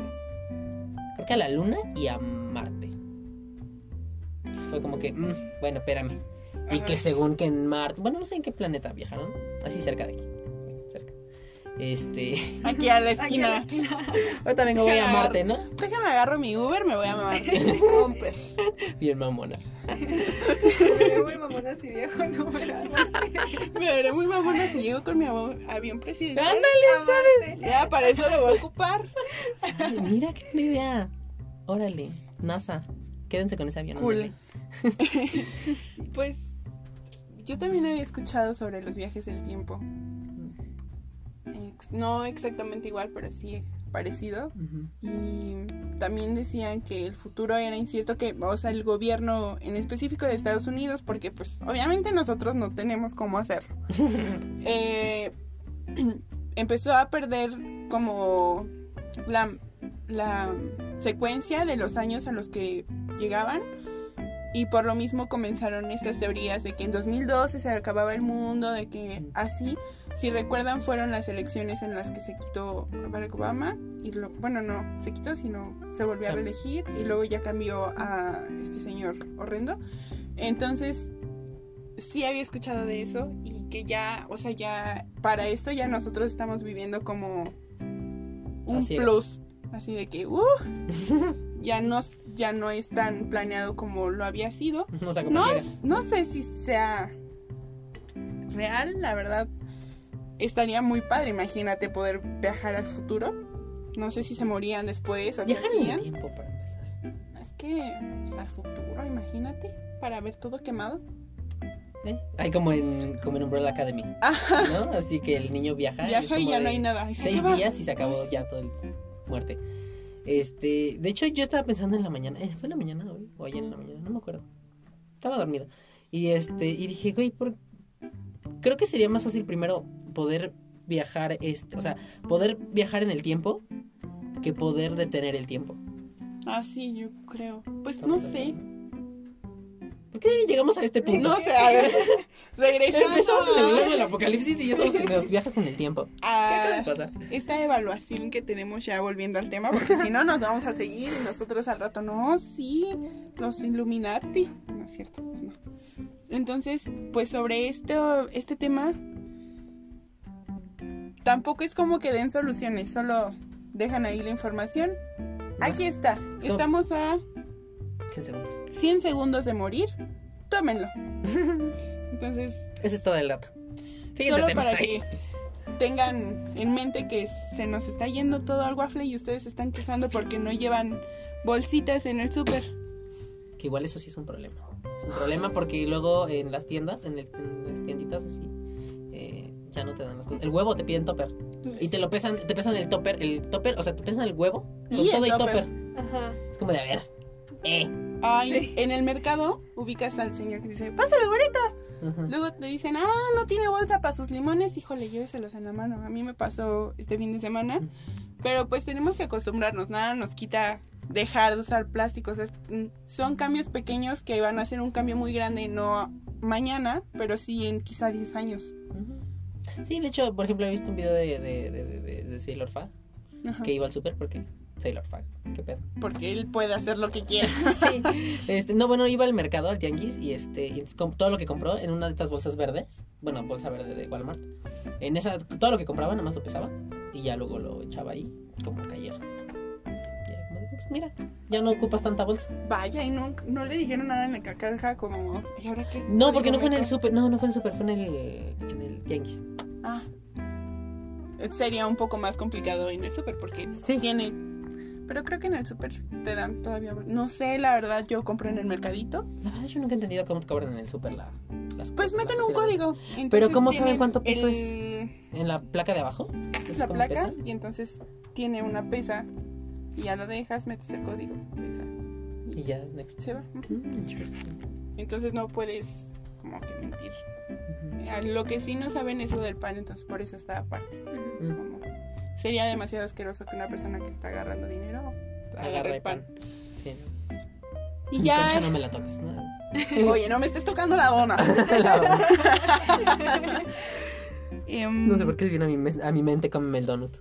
creo que a la luna y a Marte. Entonces fue como que, mm, bueno, espérame. Y Ajá. que según que en Marte, bueno, no sé en qué planeta viajaron, así cerca de aquí. Este, (laughs) Aquí a la Aquí a la esquina. esquina. ahorita vengo voy a Marte, ¿no? Déjame agarro mi Uber, me voy a Marte. (laughs) Romper. Bien mamona. Me veo muy mamona si viejo, no, pero- Me veré muy mamona si llego con mi avión presidencial. Ándale, Ya, para eso lo voy a ocupar. Mira qué buena idea. Órale, NASA, quédense con ese avión. Cool. (laughs) Pues yo también había escuchado sobre los viajes del tiempo. Ex- No exactamente igual, pero sí parecido. Y también decían que el futuro era incierto, que, o sea, el gobierno en específico de Estados Unidos, porque pues obviamente nosotros no tenemos cómo hacerlo. (laughs) eh, (clears throat) empezó a perder como la, la secuencia de los años a los que llegaban y por lo mismo comenzaron estas teorías de que en 2012 se acababa el mundo, de que así, si recuerdan fueron las elecciones en las que se quitó Barack Obama y lo- bueno no se quitó sino se volvió a reelegir y luego ya cambió a este señor horrendo entonces sí había escuchado de eso y que ya, o sea, ya para esto ya nosotros estamos viviendo como un Así es. plus, así de que, uh, (laughs) ya no, ya no es tan planeado como lo había sido. No sé cómo No, no sé si sea real, la verdad, estaría muy padre, imagínate poder viajar al futuro. No sé si se morían después o qué hacían. tiempo para empezar. Es que, pues, al futuro, imagínate, para ver todo quemado. ¿eh? Hay como en, como en Umbrella Academy, Ajá. ¿no? Así que el niño viaja. Viaja y como ya no hay nada. Seis acaba. días y se acabó ya todo el muerte. Este, de hecho yo estaba pensando en la mañana, eh, ¿fue en la mañana hoy? O ayer en la mañana, no me acuerdo. Estaba dormida. Y este, y dije, güey, por... creo que sería más fácil primero poder viajar, este, o sea, poder viajar en el tiempo que poder detener el tiempo. Ah, sí, yo creo. Pues no sé. ¿Por qué llegamos a este punto? No sé, a ver. (laughs) Regresando Empezamos en el del apocalipsis y ya estamos en los viajes en el tiempo. ¿Qué acaba de a pasar? esta evaluación que tenemos ya volviendo al tema, porque si no nos vamos a seguir y nosotros al rato, no, sí, los Illuminati. No es cierto, pues no. Entonces, pues sobre esto, este tema, tampoco es como que den soluciones, solo dejan ahí la información. Aquí está, estamos a 100 segundos. 100 segundos de morir, tómenlo. (laughs) Entonces, Ese es todo el dato. Siguiente solo tema. para que tengan en mente que se nos está yendo todo al waffle y ustedes se están quejando porque no llevan bolsitas en el súper. Que igual eso sí es un problema. Es un problema porque luego en las tiendas, en, el- en las tienditas así, eh, ya no te dan las cosas. El huevo te piden topper. Y te lo pesan, te pesan el topper, el topper, o sea, te pesan el huevo con Y el todo y topper. topper. Ajá. Es como de, a ver, eh. Ay, Sí. en el mercado ubicas al señor que dice, pásale, güerita. Ujú. Luego te dicen, ah, no tiene bolsa para sus limones, híjole, lléveselos en la mano. A mí me pasó este fin de semana. Pero pues tenemos que acostumbrarnos, nada nos quita dejar de usar plásticos. Es- mm, son cambios pequeños que van a hacer un cambio muy grande, no mañana, pero sí en quizá 10 años. Sí, de hecho, por ejemplo, he visto un video de, de, de, de- Sailor Fag Ajá. que iba al súper porque Sailor Fag, qué pedo. Porque él puede hacer lo que quiera. (laughs) Sí. Este, no, bueno, iba al mercado, al tianguis, y este, y todo lo que compró en una de estas bolsas verdes, bueno, bolsa verde de Walmart, en esa, todo lo que compraba nada más lo pesaba y ya luego lo echaba ahí como cayera. Y era como de, pues mira, ya no ocupas tanta bolsa. Vaya, y no, no le dijeron nada en la caja como, ¿y ahora qué? No, porque no fue en el súper, no, no fue en el súper, fue en el, en el tianguis. Ah. Sería un poco más complicado en el súper porque Sí. tiene Pero creo que en el super te dan todavía. No sé, la verdad, yo compro en el mercadito. La verdad yo nunca he entendido cómo te cobran en el súper la, las Pues cosas, meten las un código. Pero ¿cómo saben cuánto peso es? el- ¿En la placa de abajo? Es ¿Es la placa pesa? y entonces tiene una pesa y ya lo dejas, metes el código, pesa Y ya, next. se va. Mm, interesting. Entonces no puedes como que mentir. Lo que sí no saben es lo del pan, entonces por eso está aparte. Mm. Como sería demasiado asqueroso que una persona que está agarrando dinero Agarra el pan. Sí. Y Mi concha ya. no me la tocas, ¿no? (laughs) Oye, no me estés tocando la dona. (laughs) La- (laughs) Em, no sé por qué viene a mi, a mi mente cómeme el donut.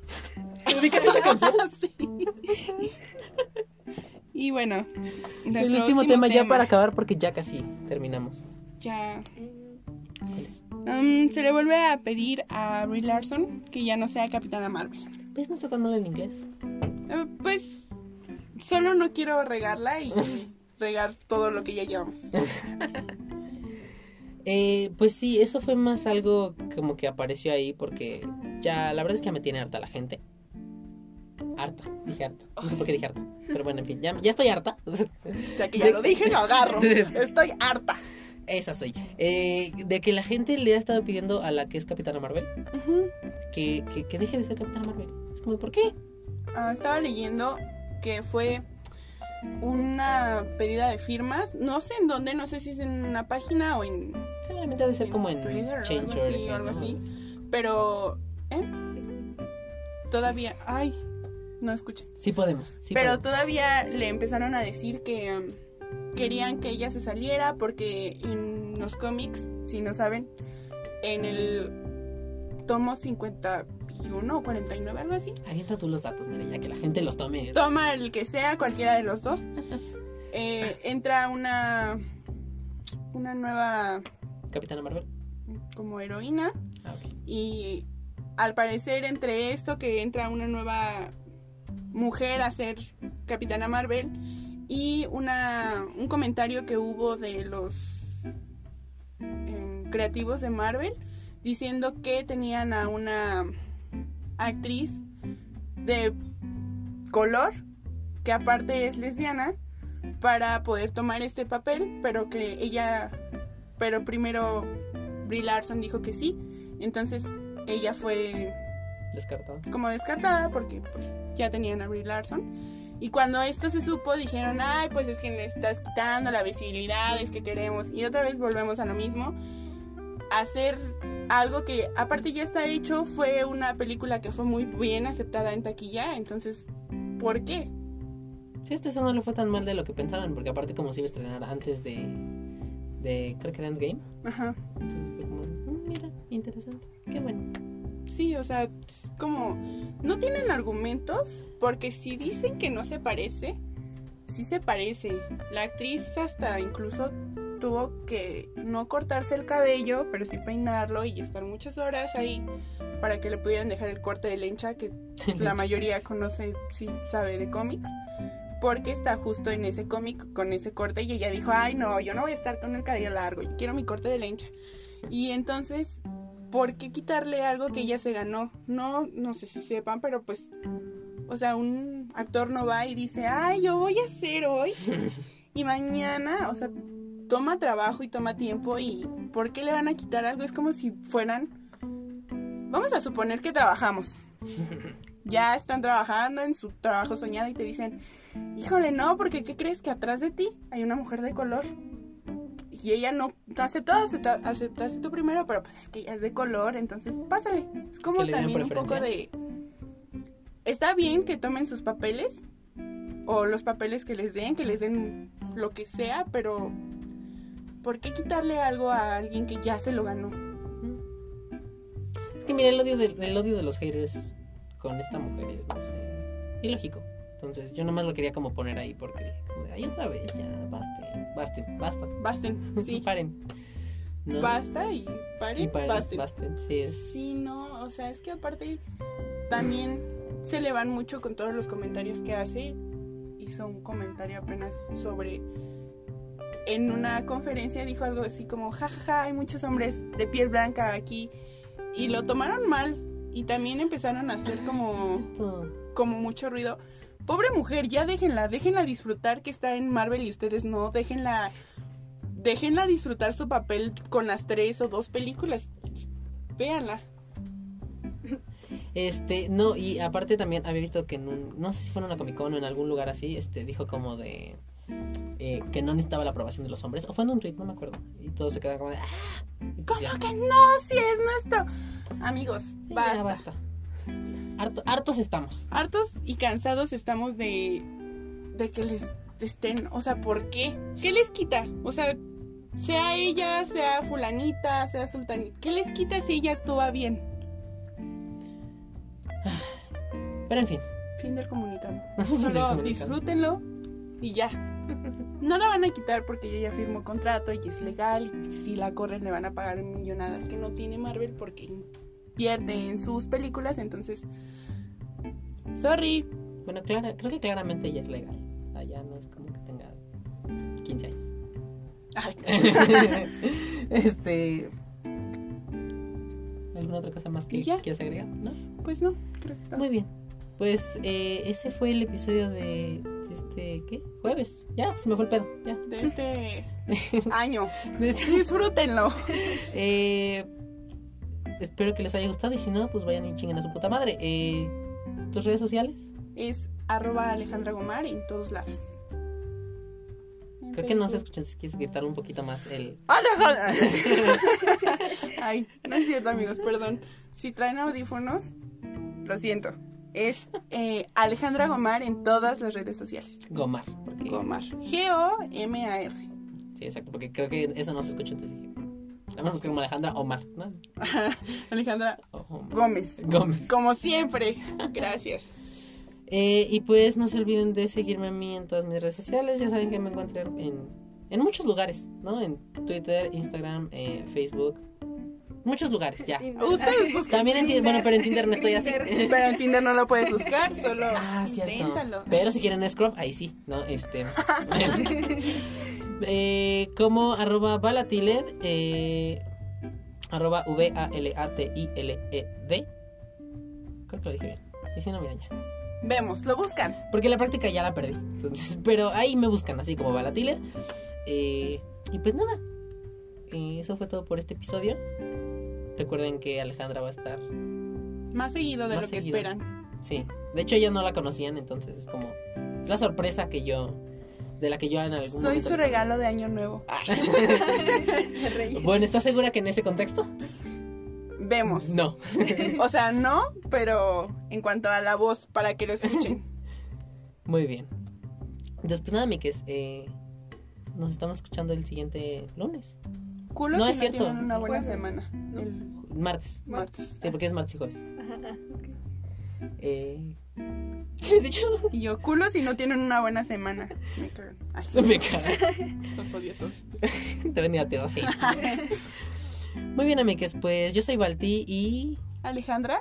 Sí. Y bueno, El último tema, ya para acabar porque ya casi terminamos. Ya. ¿Cuál es? Um, se le vuelve a pedir a Brie Larson que ya no sea Capitana Marvel. ¿Ves? No está tan mal en inglés. Eh, pues solo no quiero regarla y (laughs) regar todo lo que ya llevamos. (laughs) Eh, pues sí, eso fue más algo como que apareció ahí porque ya, la verdad es que ya me tiene harta la gente. Harta, dije harta. No sé por qué dije harta. Pero bueno, en fin, ya, ya estoy harta. Ya que ya lo dije, lo agarro. (laughs) Estoy harta. Esa soy. Eh, de que la gente le ha estado pidiendo a la que es Capitana Marvel que, que, que deje de ser Capitana Marvel. Es como, ¿por qué? Ah, estaba leyendo que fue una pedida de firmas. No sé en dónde, no sé si es en una página o en Seguramente ha de ser En como en Twitter o algo así, or o algo ¿no? así. Pero, ¿eh? Todavía, ay, no escuché. Sí podemos. Sí Pero podemos. todavía le empezaron a decir que um, querían que ella se saliera porque en los cómics, si no saben, en el tomo 51 o 49, algo así, Avienta tú los datos, mira, ya que la gente los tome. toma el que sea, cualquiera de los dos, (laughs) eh, entra una, una nueva Capitana Marvel. como heroína Ah. Y al parecer entre esto que entra una nueva mujer a ser Capitana Marvel y una, un comentario que hubo de los em, creativos de Marvel diciendo que tenían a una actriz de color que aparte es lesbiana para poder tomar este papel, pero que ella, pero primero Brie Larson dijo que sí, entonces ella fue Descartado. como descartada porque pues ya tenían a Brie Larson. Y cuando esto se supo dijeron, ay, pues es que le estás quitando la visibilidad, es que queremos. Y otra vez volvemos a lo mismo. Hacer algo que aparte ya está hecho, fue una película que fue muy bien aceptada en taquilla, entonces, ¿por qué? Sí, este eso no le fue tan mal de lo que pensaban, porque aparte como se iba a estrenar antes de, de creo que de Endgame, Ajá. entonces fue como, "Mm, mira, interesante, qué bueno. Sí, o sea, es como no tienen argumentos porque si dicen que no se parece, sí se parece. La actriz hasta incluso tuvo que no cortarse el cabello, pero sí peinarlo y estar muchas horas ahí para que le pudieran dejar el corte de lencha que (laughs) la mayoría conoce, sí sabe de cómics. Porque está justo en ese cómic con ese corte y ella dijo, ay no, yo no voy a estar con el cabello largo, yo quiero mi corte de lencha. Y entonces, ¿por qué quitarle algo que ella se ganó? No, no sé si sepan, pero pues, o sea, un actor no va y dice, ay, yo voy a hacer hoy (laughs) y mañana, o sea, toma trabajo y toma tiempo y ¿por qué le van a quitar algo? Es como si fueran, vamos a suponer que trabajamos. (laughs) Ya están trabajando en su trabajo soñado y te dicen, híjole, no, porque ¿qué crees que atrás de ti hay una mujer de color? Y ella no aceptó, acepta, aceptaste tú primero, pero pues es que ella es de color, entonces pásale. Es como también un poco de... Está bien que tomen sus papeles, o los papeles que les den, que les den lo que sea, pero ¿por qué quitarle algo a alguien que ya se lo ganó? Es que mira, el odio de, el odio de los haters con esta mujer es, no sé, ilógico. Entonces yo nomás lo quería como poner ahí porque como de, ay, otra vez, ya, baste, basten, basta. Basten, sí. (laughs) Paren. No, Basta y paren, y paren, basten. basten, sí es. Sí, no, o sea, es que aparte también se le van mucho con todos los comentarios que hace. Hizo un comentario apenas sobre. En una conferencia dijo algo así como: jajaja, hay muchos hombres de piel blanca aquí. Y lo tomaron mal. Y también empezaron a hacer como, como mucho ruido. Pobre mujer, ya déjenla, déjenla disfrutar que está en Marvel y ustedes no, déjenla, déjenla disfrutar su papel con las tres o dos películas. Véanla. Este, no, y aparte también había visto que en un, no sé si fue en una Comic Con o en algún lugar así, este, dijo como de eh, que no necesitaba la aprobación de los hombres, o fue en un tweet, no me acuerdo, y todos se quedan como de, ah, ya. ¿Cómo que no? Si es nuestro. Amigos, Sí, basta. ya basta. Harto- hartos estamos. Hartos y cansados estamos de, de que les estén, o sea, ¿por qué? ¿Qué les quita? O sea, sea ella, sea fulanita, sea sultanita, ¿qué les quita si ella actúa bien? Pero en fin, Fin del comunicado. (laughs) Solo disfrútenlo y ya. No la van a quitar porque ella ya firmó contrato y es legal y si la corren le van a pagar millonadas que no tiene Marvel porque invierte en sus películas, entonces... Sorry. bueno, clara, creo que claramente ella es legal. Allá no es como que tenga 15 años. Ay, (laughs) este. ¿Alguna otra cosa más que ¿Y ya? quieras agregar? ¿No? pues no, creo que está. Muy bien. Pues eh, ese fue el episodio de, este. ¿Qué? Jueves. Ya, se me fue el pedo. Ya. de este (laughs) año. Este- Disfrútenlo. (laughs) Eh, espero que les haya gustado y si no, pues vayan y chinguen a su puta madre. Eh, ¿Tus redes sociales? Es arroba Alejandra Gomar en todos lados. Creo que no se escuchan si quieres gritar un poquito más el. Alejandra. (laughs) Ay, no es cierto, amigos, perdón. Si traen audífonos, lo siento. Es eh, Alejandra Gomar en todas las redes sociales. Gomar. Porque, Gomar. G-O-M-A-R. Sí, exacto, porque creo que eso no se escucha. Entonces a buscar como Alejandra Omar, ¿no? (laughs) Alejandra Omar. Gómez. Gómez. Como siempre. Gracias. Eh, y pues no se olviden de seguirme a mí en todas mis redes sociales. Ya saben que me encuentran en, en muchos lugares, ¿no? En Twitter, Instagram, eh, Facebook. Muchos lugares, ya. Ustedes buscan. También en Tinder, bueno, pero en Tinder no estoy así. (laughs) Pero en Tinder no lo puedes buscar, solo Ah, cierto. inténtalo. Pero si quieren Scrub, ahí sí, ¿no? Este. (laughs) eh, como arroba balatiled, eh, arroba V-A-L-A-T-I-L-E-D. Creo que lo dije bien. Y si no, miren ya. Vemos, lo buscan. Porque la práctica ya la perdí. Entonces, pero ahí me buscan, así como balatiled. Eh, y pues nada. Eso fue todo por este episodio. Recuerden que Alejandra va a estar. Más seguido de Más lo que esperan. Sí. De hecho, ellos no la conocían, entonces es como. Es la sorpresa que yo. De la que yo en algún Soy momento su regalo de año nuevo. Rey. (laughs) (laughs) Bueno, ¿estás segura que en ese contexto? Vemos. No. (laughs) O sea, no, pero en cuanto a la voz, para que lo escuchen. Muy bien. Entonces, pues nada, Mikes. Eh, nos estamos escuchando el siguiente lunes. Culo No, si es cierto. tienen una buena semana. No. El Martes. martes. Sí, porque es martes y jueves. Ajá, ah, ok. Eh, ¿Qué has dicho? Y yo, culo si no tienen una buena semana. Me cagan. Ay, Me caga. (laughs) los odio todos. (laughs) Te venía te hate. Muy bien, amigues, pues yo soy Balti y, Alejandra,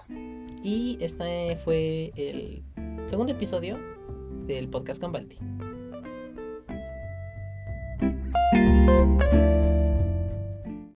y este fue el segundo episodio del podcast con Balti.